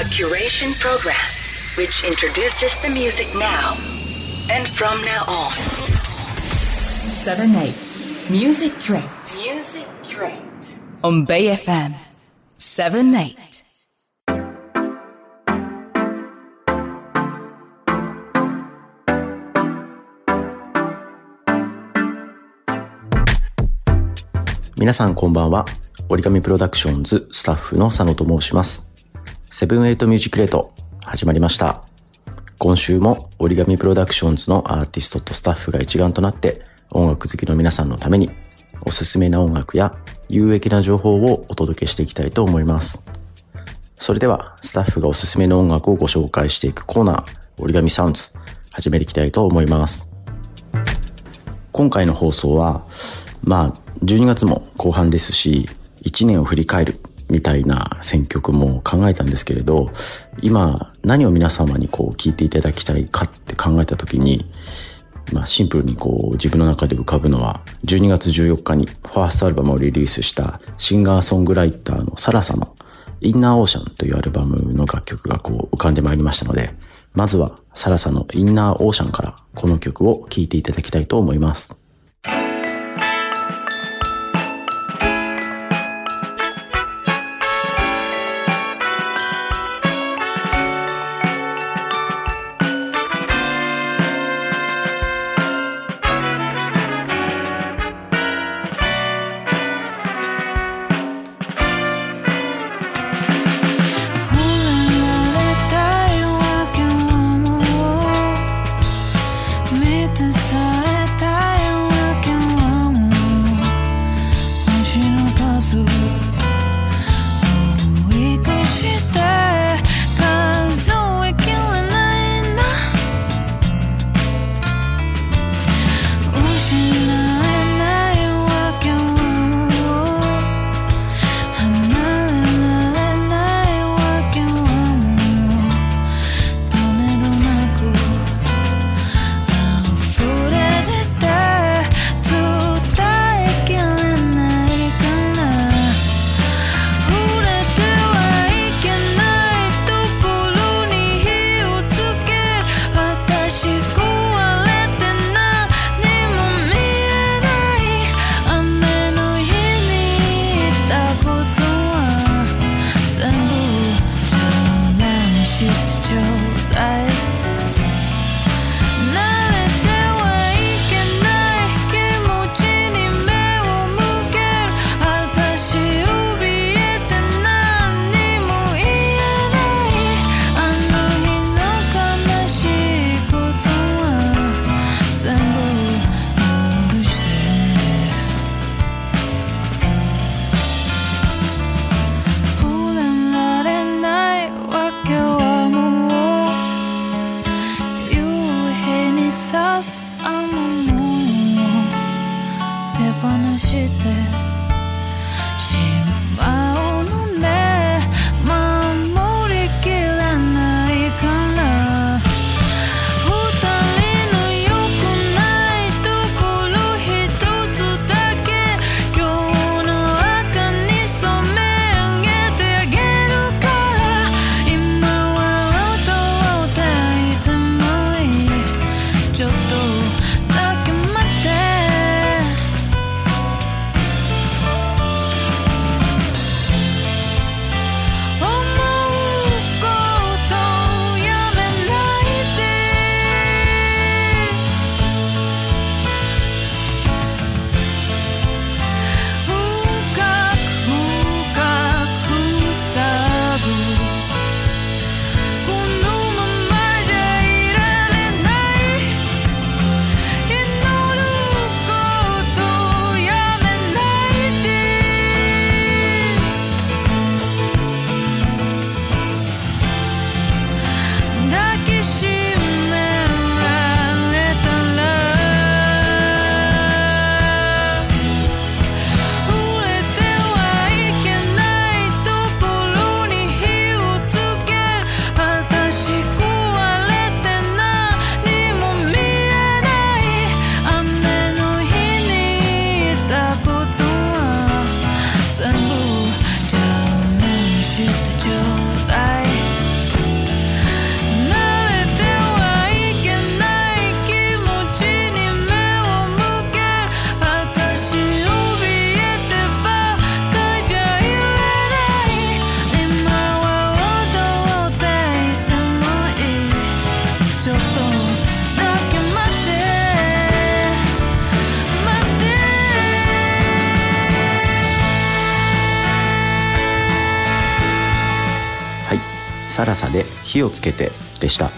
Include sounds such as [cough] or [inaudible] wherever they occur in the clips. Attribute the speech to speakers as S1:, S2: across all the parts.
S1: A curation program which introduces the music now and from now on.
S2: 7 8 Music Crate
S1: Music Crate.
S2: on Bay FM 7 8.
S3: 皆さんこんばんは。origami PRODUCTIONS スタッフの佐野と申します。セブンエイトミュージックレート始まりました。今週も origami PRODUCTIONS のアーティストとスタッフが一丸となって音楽好きの皆さんのためにおすすめな音楽や有益な情報をお届けしていきたいと思います。それではスタッフがおすすめの音楽をご紹介していくコーナー origami Sounds 始めていきたいと思います。今回の放送は、まあ、12月も後半ですし、1年を振り返るみたいな選曲も考えたんですけれど、今何を皆様にこう聞いていただきたいかって考えた時に、まあシンプルにこう自分の中で浮かぶのは、12月14日にファーストアルバムをリリースしたシンガーソングライターのサラサのインナーオーシャンというアルバムの楽曲がこう浮かんでまいりましたので、まずはサラサのインナーオーシャンからこの曲を聴いていただきたいと思います。「サラサで火をつけてでした。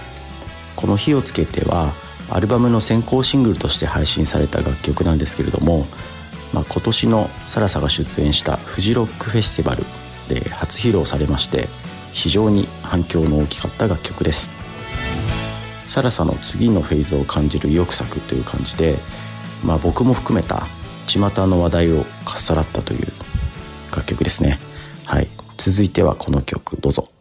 S3: この火をつけてはアルバムの先行シングルとして配信された楽曲なんですけれども、まあ、今年のサラサが出演したフジロックフェスティバルで初披露されまして非常に反響の大きかった楽曲です。サラサの次のフェーズを感じる意欲作という感じで、まあ、僕も含めた巷の話題をかっさらったという楽曲ですね。はい。続いてはこの曲どうぞ。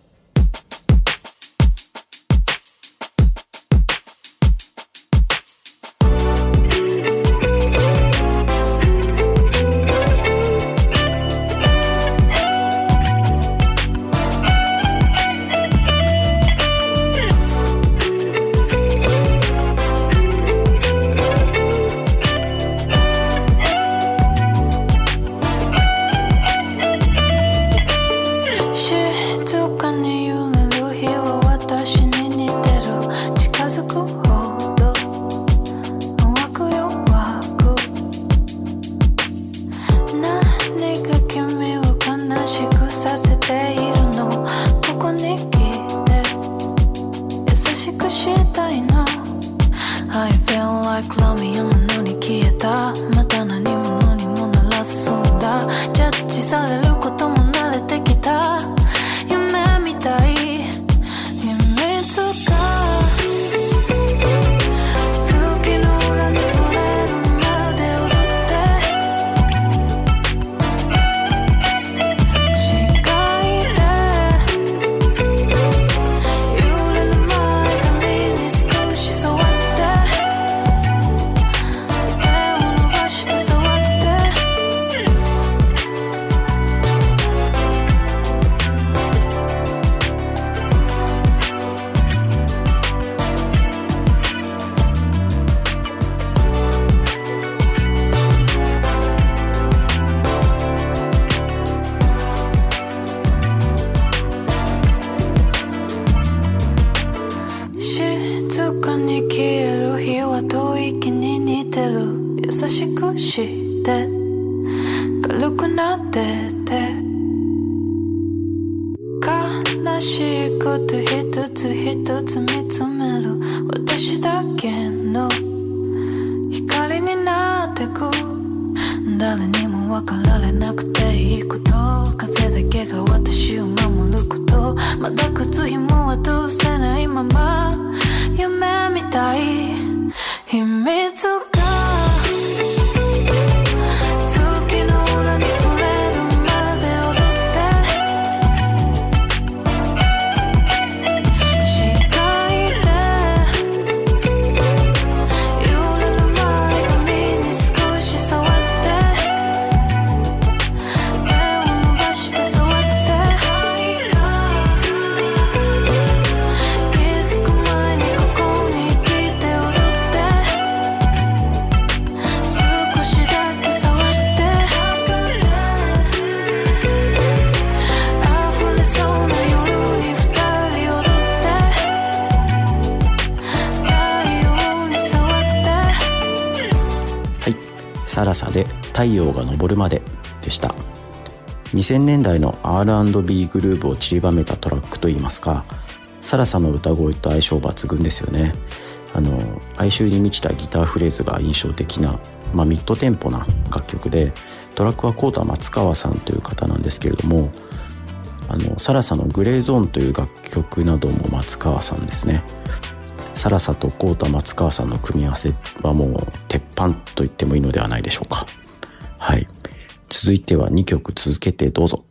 S4: 優しくして軽くなってて悲しいこと一つ一つ見つめる。私だけの光になってく。誰にも分かられなくていいこと。風だけが私を守ること。まだ靴紐は通せないまま。夢みたい。秘密
S3: ラサで太陽が昇るまででした。2000年代の R&B グルーヴを散りばめたトラックといいますか、サラサの歌声と相性抜群ですよね。あの、哀愁に満ちたギターフレーズが印象的な、まあ、ミッドテンポな楽曲で、トラックはコータ松川さんという方なんですけれども、あの、サラサのグレーゾーンという楽曲なども松川さんですね。サラサとコータ松川さんの組み合わせはもう鉄板と言ってもいいのではないでしょうか。はい。続いては2曲続けてどうぞ。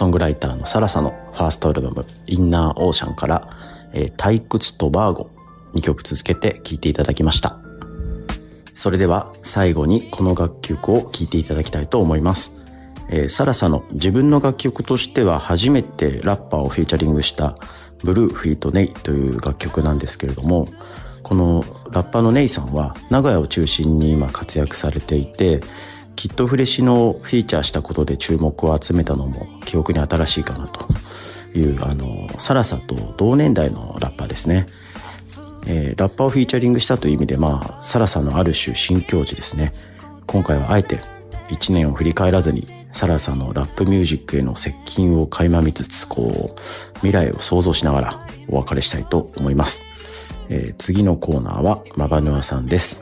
S3: ソングライターのサラサのファーストアルバム、インナーオーシャンから、えー退屈とバーゴ2曲続けて聴いていただきました。それでは最後にこの楽曲を聴いていただきたいと思います。えーサラサの自分の楽曲としては初めてラッパーをフィーチャリングしたブルーフィートネイという楽曲なんですけれども、このラッパーのネイさんは名古屋を中心に今活躍されていて、きっとフレシのフィーチャーしたことで注目を集めたのも記憶に新しいかなという、あの、サラサと同年代のラッパーですね。えーラッパーをフィーチャリングしたという意味で、まあ、サラさんのある種新境地ですね。今回はあえて一年を振り返らずに、サラさんのラップミュージックへの接近を垣間見つつ、こう、未来を想像しながらお別れしたいと思います。えー次のコーナーはマバヌアさんです。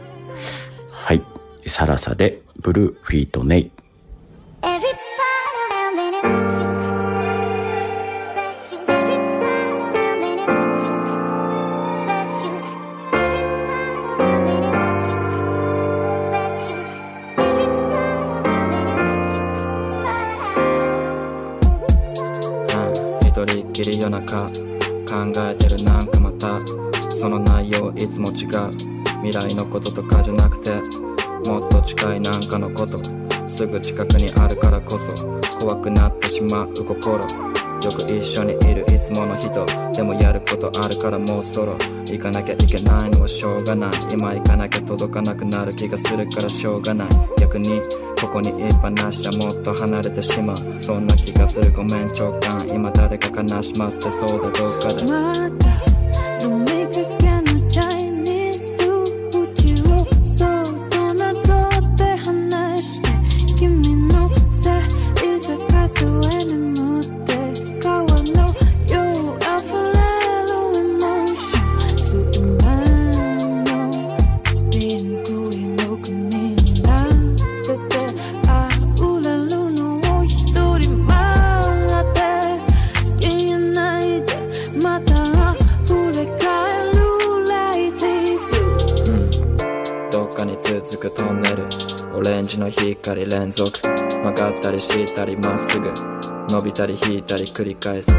S3: はい。サラサでブルーフィートネイ。
S5: 夜中考えてるなん。かまたその内容いつも違う未来のこととかじゃなくてもっと近いなんかのこと。すぐ近くにあるからこそ怖くなってしまう心。よく一緒にいるいつもの人。でもやることあるからもうそろ。行かなきゃいけないのはしょうがない。今行かなきゃ届かなくなる気がするからしょうがない。逆にここにいっぱなしじゃもっと離れてしまう。そんな気がする。ごめん直感今誰か悲しませてそうだどっかで。り連続。曲がったり敷いたりまっすぐ。伸びたり引いたり繰り返す。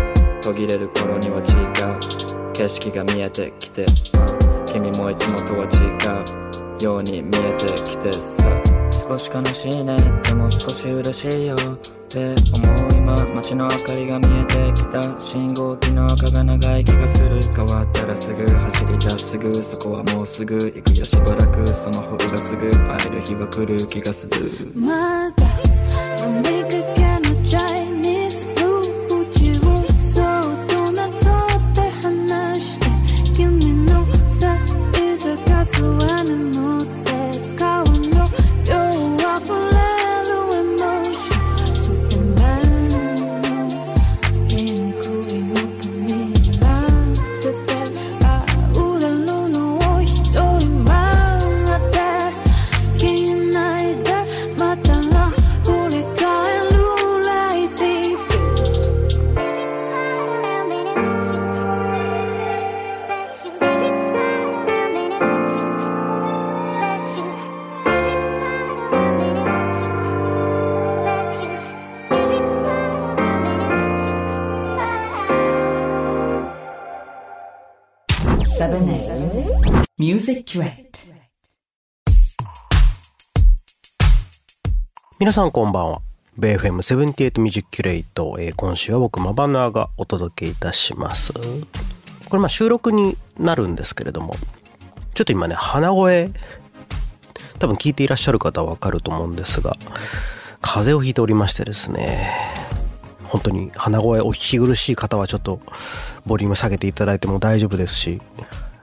S5: 途切れる頃には違う。景色が見えてきて、君もいつもとは違う。ように見えてきてさ。少し悲しいね。でも少し嬉しいよ。って思う今街の明かりが見えてきた信号機の赤が長い気がする。変わったらすぐ走り出すぐそこはもうすぐ行くよ。しばらくその方がすぐ会える日は来る気がする。
S2: Music Crate.
S6: 皆さんこんばんは。ベイ FM78 ミュージックキュレイト、えー今週は僕マバナーがお届けいたします。これまあ収録になるんですけれども、ちょっと今ね、鼻声、多分聞いていらっしゃる方はわかると思うんですが、風邪をひいておりましてですね、本当に鼻声お聞き苦しい方はちょっとボリューム下げていただいても大丈夫ですし、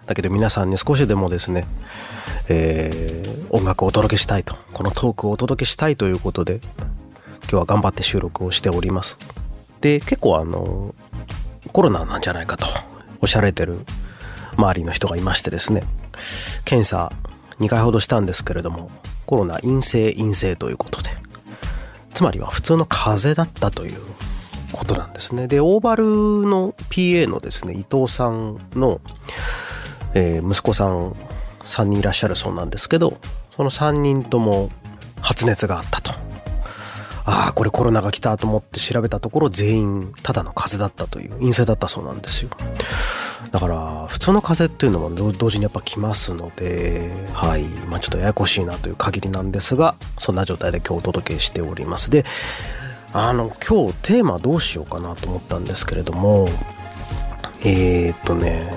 S6: だけど皆さんに少しでもですね、えー音楽をお届けしたいと、このトークをお届けしたいということで、今日は頑張って収録をしております。で、結構あの、コロナなんじゃないかとおっしゃられてる周りの人がいましてですね、検査2回ほどしたんですけれども、コロナ陰性陰性ということで、つまりは普通の風邪だったということなんですね。で、オーバルの PA のですね、伊藤さんの、えー息子さん3人いらっしゃるそうなんですけど、その3人とも発熱があったと。ああ、これコロナが来たと思って調べたところ全員ただの風邪だったという陰性だったそうなんですよ。だから普通の風邪っていうのも同時にやっぱ来ますので、はい。まあちょっとややこしいなという限りなんですが、そんな状態で今日お届けしております。で、あの、今日テーマどうしようかなと思ったんですけれども、えー、っとね、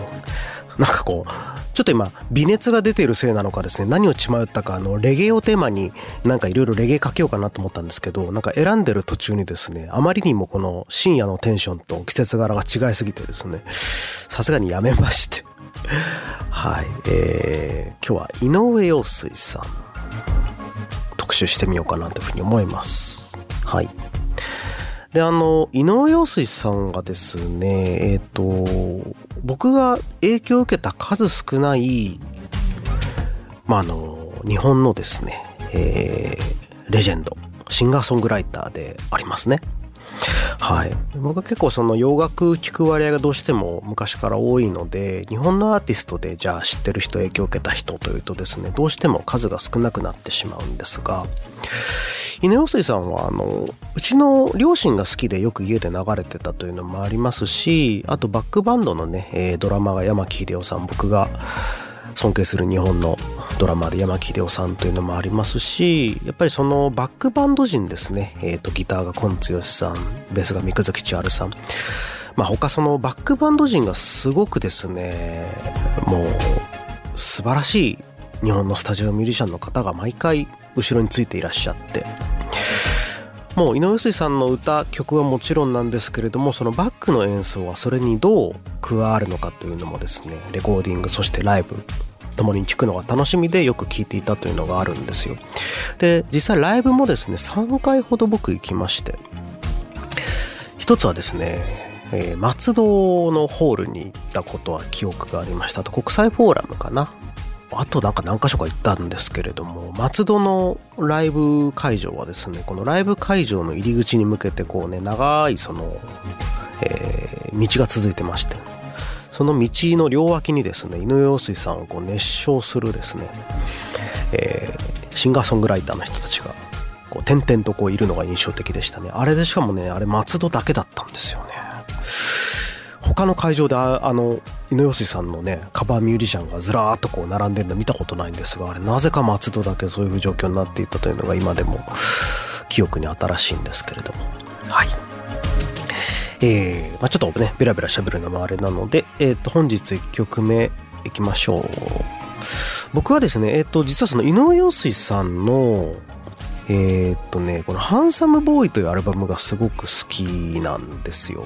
S6: なんかこう、ちょっと今、微熱が出ているせいなのかですね、何を血迷ったか、あの、レゲエをテーマに、なんかいろいろレゲエかけようかなと思ったんですけど、なんか選んでる途中にですね、あまりにもこの深夜のテンションと季節柄が違いすぎてですね、さすがにやめまして。[laughs] はい。えー、今日は井上陽水さん、特集してみようかなというふうに思います。はい。で、あの、井上陽水さんがですね、えっ、と、僕が影響を受けた数少ない、まあ、あの、日本のですね、えーレジェンド、シンガーソングライターでありますね。はい。僕は結構その洋楽聴く割合がどうしても昔から多いので、日本のアーティストでじゃあ知ってる人、影響を受けた人というとですね、どうしても数が少なくなってしまうんですが、稲尾水さんはあのうちの両親が好きでよく家で流れてたというのもありますしあとバックバンドのね、えドラマが山木秀夫さん僕が尊敬する日本のドラマで山木秀夫さんというのもありますしやっぱりそのバックバンド陣ですね、えー、とギターが今剛さんベースが三久月千春さん。まあ他そのバックバンド陣がすごくですねもう素晴らしい日本のスタジオミュージシャンの方が毎回後ろについていらっしゃって。もう井上水さんの歌曲はもちろんなんですけれどもそのバックの演奏はそれにどう加わるのかというのもですねレコーディングそしてライブ共に聴くのが楽しみでよく聴いていたというのがあるんですよ。で実際ライブもですね3回ほど僕行きまして。一つはですね、えー松戸のホールに行ったことは記憶がありましたあと国際フォーラムかな。あとなんか何箇所か行ったんですけれども松戸のライブ会場はですねこのライブ会場の入り口に向けてこうね長いその、えー道が続いてまして。その道の両脇にですね井上陽水さんをこう熱唱するですね、えーシンガーソングライターの人たちがこう点々とこういるのが印象的でしたね。あれでしかもねあれ松戸だけだったんですよね。他の会場でああの井上陽水さんのねカバーミュージシャンがずらーっとこう並んでるの見たことないんですがあれなぜか松戸だけそういう状況になっていたというのが今でも記憶に新しいんですけれども。はい。えーまあ、ちょっとねベラベラ喋るのもあれなので、えー、と本日1曲目いきましょう僕はですねえっ、と実はその井上陽水さんのえーっとね、このハンサムボーイというアルバムがすごく好きなんですよ。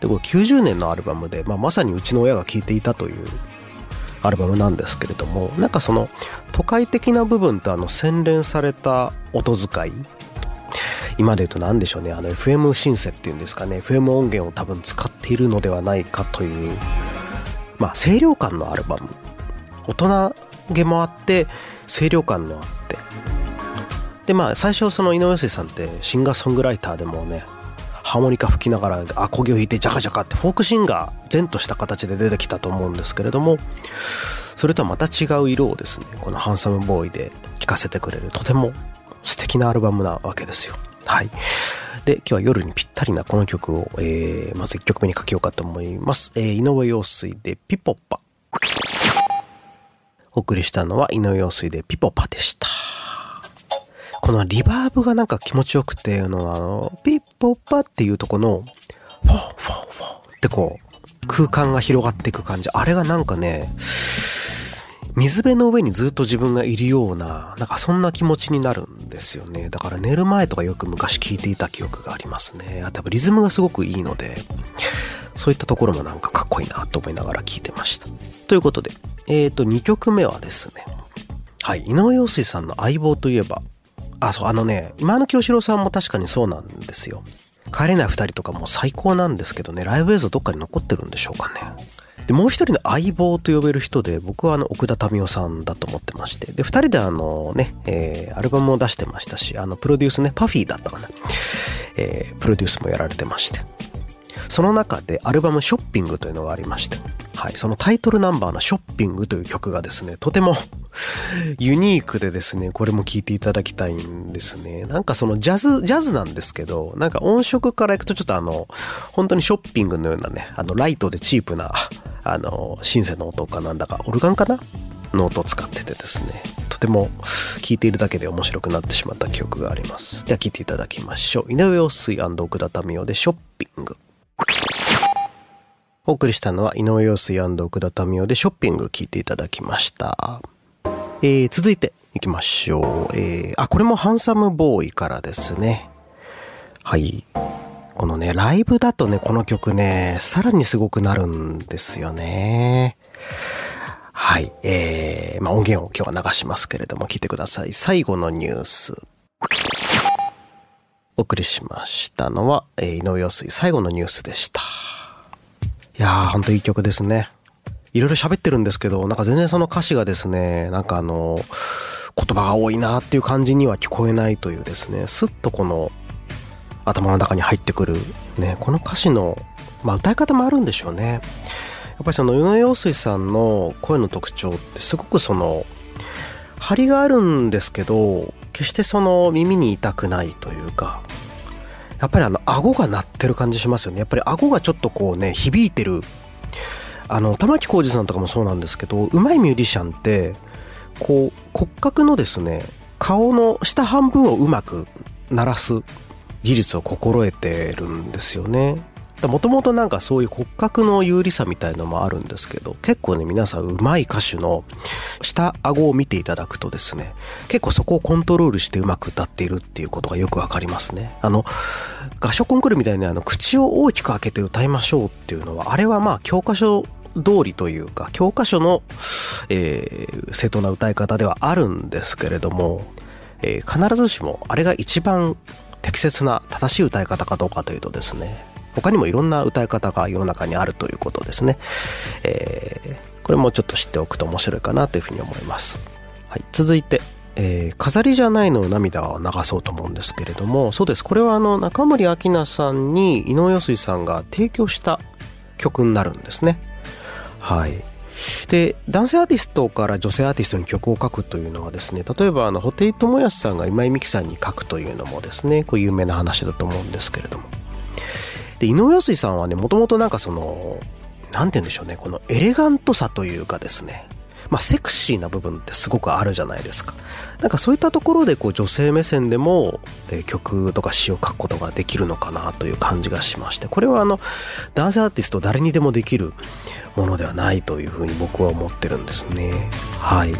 S6: で、これ90年のアルバムで、まあ、まさにうちの親が聴いていたというアルバムなんですけれども、なんかその都会的な部分とあの洗練された音遣い、今で言うと何でしょうね、あの FM シンセっていうんですかね、FM 音源を多分使っているのではないかという、まあ清涼感のアルバム。大人げもあって、清涼感のあって、でまあ最初その井上陽水さんってシンガーソングライターでもねハーモニカ吹きながらアコギを弾いてジャカジャカってフォークシンガー前とした形で出てきたと思うんですけれどもそれとはまた違う色をですねこの「ハンサムボーイ」で聴かせてくれるとても素敵なアルバムなわけですよ。はい。で今日は夜にぴったりなこの曲を、えーまず1曲目にかけようかと思います、えー井上陽水で「ピポパ」お送りしたのは井上陽水で「ピポパ」でした。このリバーブがなんか気持ちよくて、あの、あのピッポッパっていうとこの、フォーフォーフォーってこう、空間が広がっていく感じ。あれがなんかね、水辺の上にずっと自分がいるような、なんかそんな気持ちになるんですよね。だから寝る前とかよく昔聞いていた記憶がありますね。あとやっぱリズムがすごくいいので、そういったところもなんかかっこいいなと思いながら聞いてました。ということで、えっ、と、2曲目はですね、はい、井上陽水さんの相棒といえば、あ、そう、あのね、今の清志郎さんも確かにそうなんですよ。帰れない二人とかも最高なんですけどね、ライブ映像どっかに残ってるんでしょうかね。で、もう一人の相棒と呼べる人で、僕はあの、奥田民生さんだと思ってまして。で、二人であのね、えー、アルバムを出してましたし、あの、プロデュースね、パフィーだったかな。えー、プロデュースもやられてまして。その中でアルバム「ショッピング」というのがありまして、はい、そのタイトルナンバーの「ショッピング」という曲がですねとても [laughs] ユニークでですねこれも聴いていただきたいんですねなんかそのジャズジャズなんですけどなんか音色からいくとちょっとあの本当にショッピングのようなねあのライトでチープなあのシンセの音かなんだかオルガンかなの音を使っててですねとても聴いているだけで面白くなってしまった記憶がありますでは聴いていただきましょう井上陽水奥田民生でショッピングお送りしたのは井上陽水奥田民生でショッピング聴いていただきましたえー、続いていきましょう。えー、あ、これもハンサムボーイからですね。はい。このね、ライブだとね、この曲ね、さらにすごくなるんですよね。はい。えー、まあ、音源を今日は流しますけれども、聞いてください。最後のニュース。お送りしましたのは、えー、井上陽水最後のニュースでした。いやー、ほんといい曲ですね。いろいろ喋ってるんですけど、なんか全然その歌詞がですね、なんかあの、言葉が多いなっていう感じには聞こえないというですね、すっとこの頭の中に入ってくる、ね、この歌詞の、まあ歌い方もあるんでしょうね。やっぱりその、宇野陽水さんの声の特徴ってすごくその、張りがあるんですけど、決してその耳に痛くないというか、やっぱりあの、顎が鳴ってる感じしますよね。やっぱり顎がちょっとこうね、響いてるあの玉置浩二さんとかもそうなんですけど上手いミュージシャンってこう骨格のですね顔の下半分をうまく鳴らす技術を心得てるんですよね。もともとなんかそういう骨格の有利さみたいのもあるんですけど結構ね皆さん上手い歌手の下顎を見ていただくとですね結構そこをコントロールしてうまく歌っているっていうことがよくわかりますね。あの合唱コンクールみたいにあの口を大きく開けて歌いましょうっていうのはあれはまあ教科書通りというか教科書の、えー、正当な歌い方ではあるんですけれども、えー、必ずしもあれが一番適切な正しい歌い方かどうかというとですね他にもいろんな歌い方が世の中にあるということですね、えー、これもちょっと知っておくと面白いかなというふうに思います、はい、続いてえー、飾りじゃないの涙を流そうと思うんですけれどもそうです。これはあの中森明菜さんに井上陽水さんが提供した曲になるんですね。はい。で男性アーティストから女性アーティストに曲を書くというのはですね例えばあの布袋寅泰さんが今井美樹さんに書くというのもですねこう有名な話だと思うんですけれども。で井上陽水さんはねもともとなんかその何て言うんでしょうねこのエレガントさというかですねまあ、セクシーな部分ってすごくあるじゃないですか。なんかそういったところでこう女性目線でも、え曲とか詩を書くことができるのかなという感じがしまして、これはあの男性アーティスト誰にでもできるものではないというふうに僕は思ってるんですね。はい。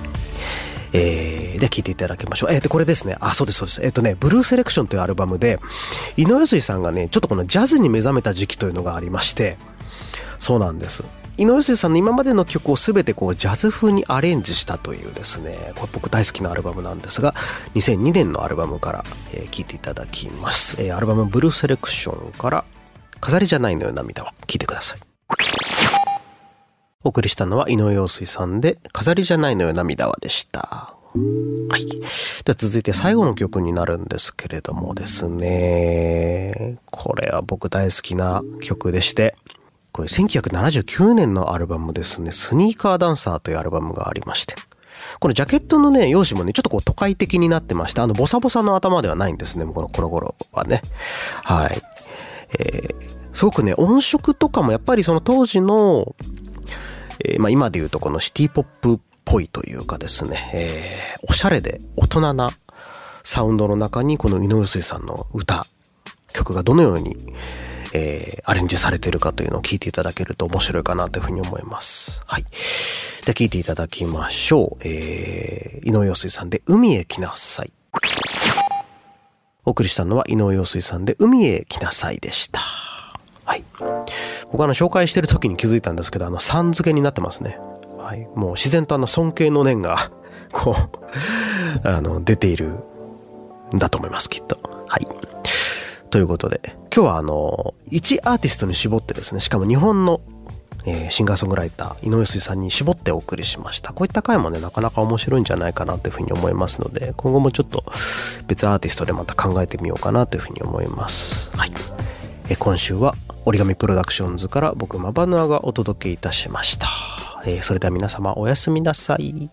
S6: えー、で、聴いていただきましょう。えー、で、これですね。あ、そうです、そうです。えっ、ー、とね、ブルーセレクションというアルバムで、井上水さんがね、ちょっとこのジャズに目覚めた時期というのがありまして、そうなんです。井上さんの今までの曲を全てこうジャズ風にアレンジしたというですね、これ僕大好きなアルバムなんですが、2002年のアルバムから聴、えー、いていただきます。えー、アルバムブルーセレクションから飾りじゃないのよ涙を聴いてください。お送りしたのは井上陽水さんで飾りじゃないのよ涙はでした。はい。では続いて最後の曲になるんですけれどもですね、これは僕大好きな曲でして、これ1979年のアルバムですね、スニーカーダンサーというアルバムがありまして、このジャケットのね、用紙もね、ちょっとこう都会的になってまして、あの、ボサボサの頭ではないんですね、この、この頃はね。はい。えー、すごくね、音色とかもやっぱりその当時の、えー、まあ今で言うとこのシティポップっぽいというかですね、えー、おしゃれで大人なサウンドの中にこの井上水さんの歌、曲がどのように、えー、アレンジされてるかというのを聞いていただけると面白いかなというふうに思います。はい。で、聞いていただきましょう。えー、井上陽水さんで海へ来なさい。お送りしたのは井上陽水さんで海へ来なさいでした。はい。僕あの紹介してる時に気づいたんですけど、あの、さん付けになってますね。はい。もう自然とあの尊敬の念がこうあの、出ているんだと思います、きっと。はい。ということで、今日はあの、1アーティストに絞ってですね、しかも日本の、え、シンガーソングライター、井上水さんに絞ってお送りしました。こういった回もね、なかなか面白いんじゃないかなというふうに思いますので、今後もちょっと別アーティストでまた考えてみようかなというふうに思います。はい。え今週は折り紙プロダクションズから僕マバヌアがお届けいたしました、えーそれでは皆様おやすみなさい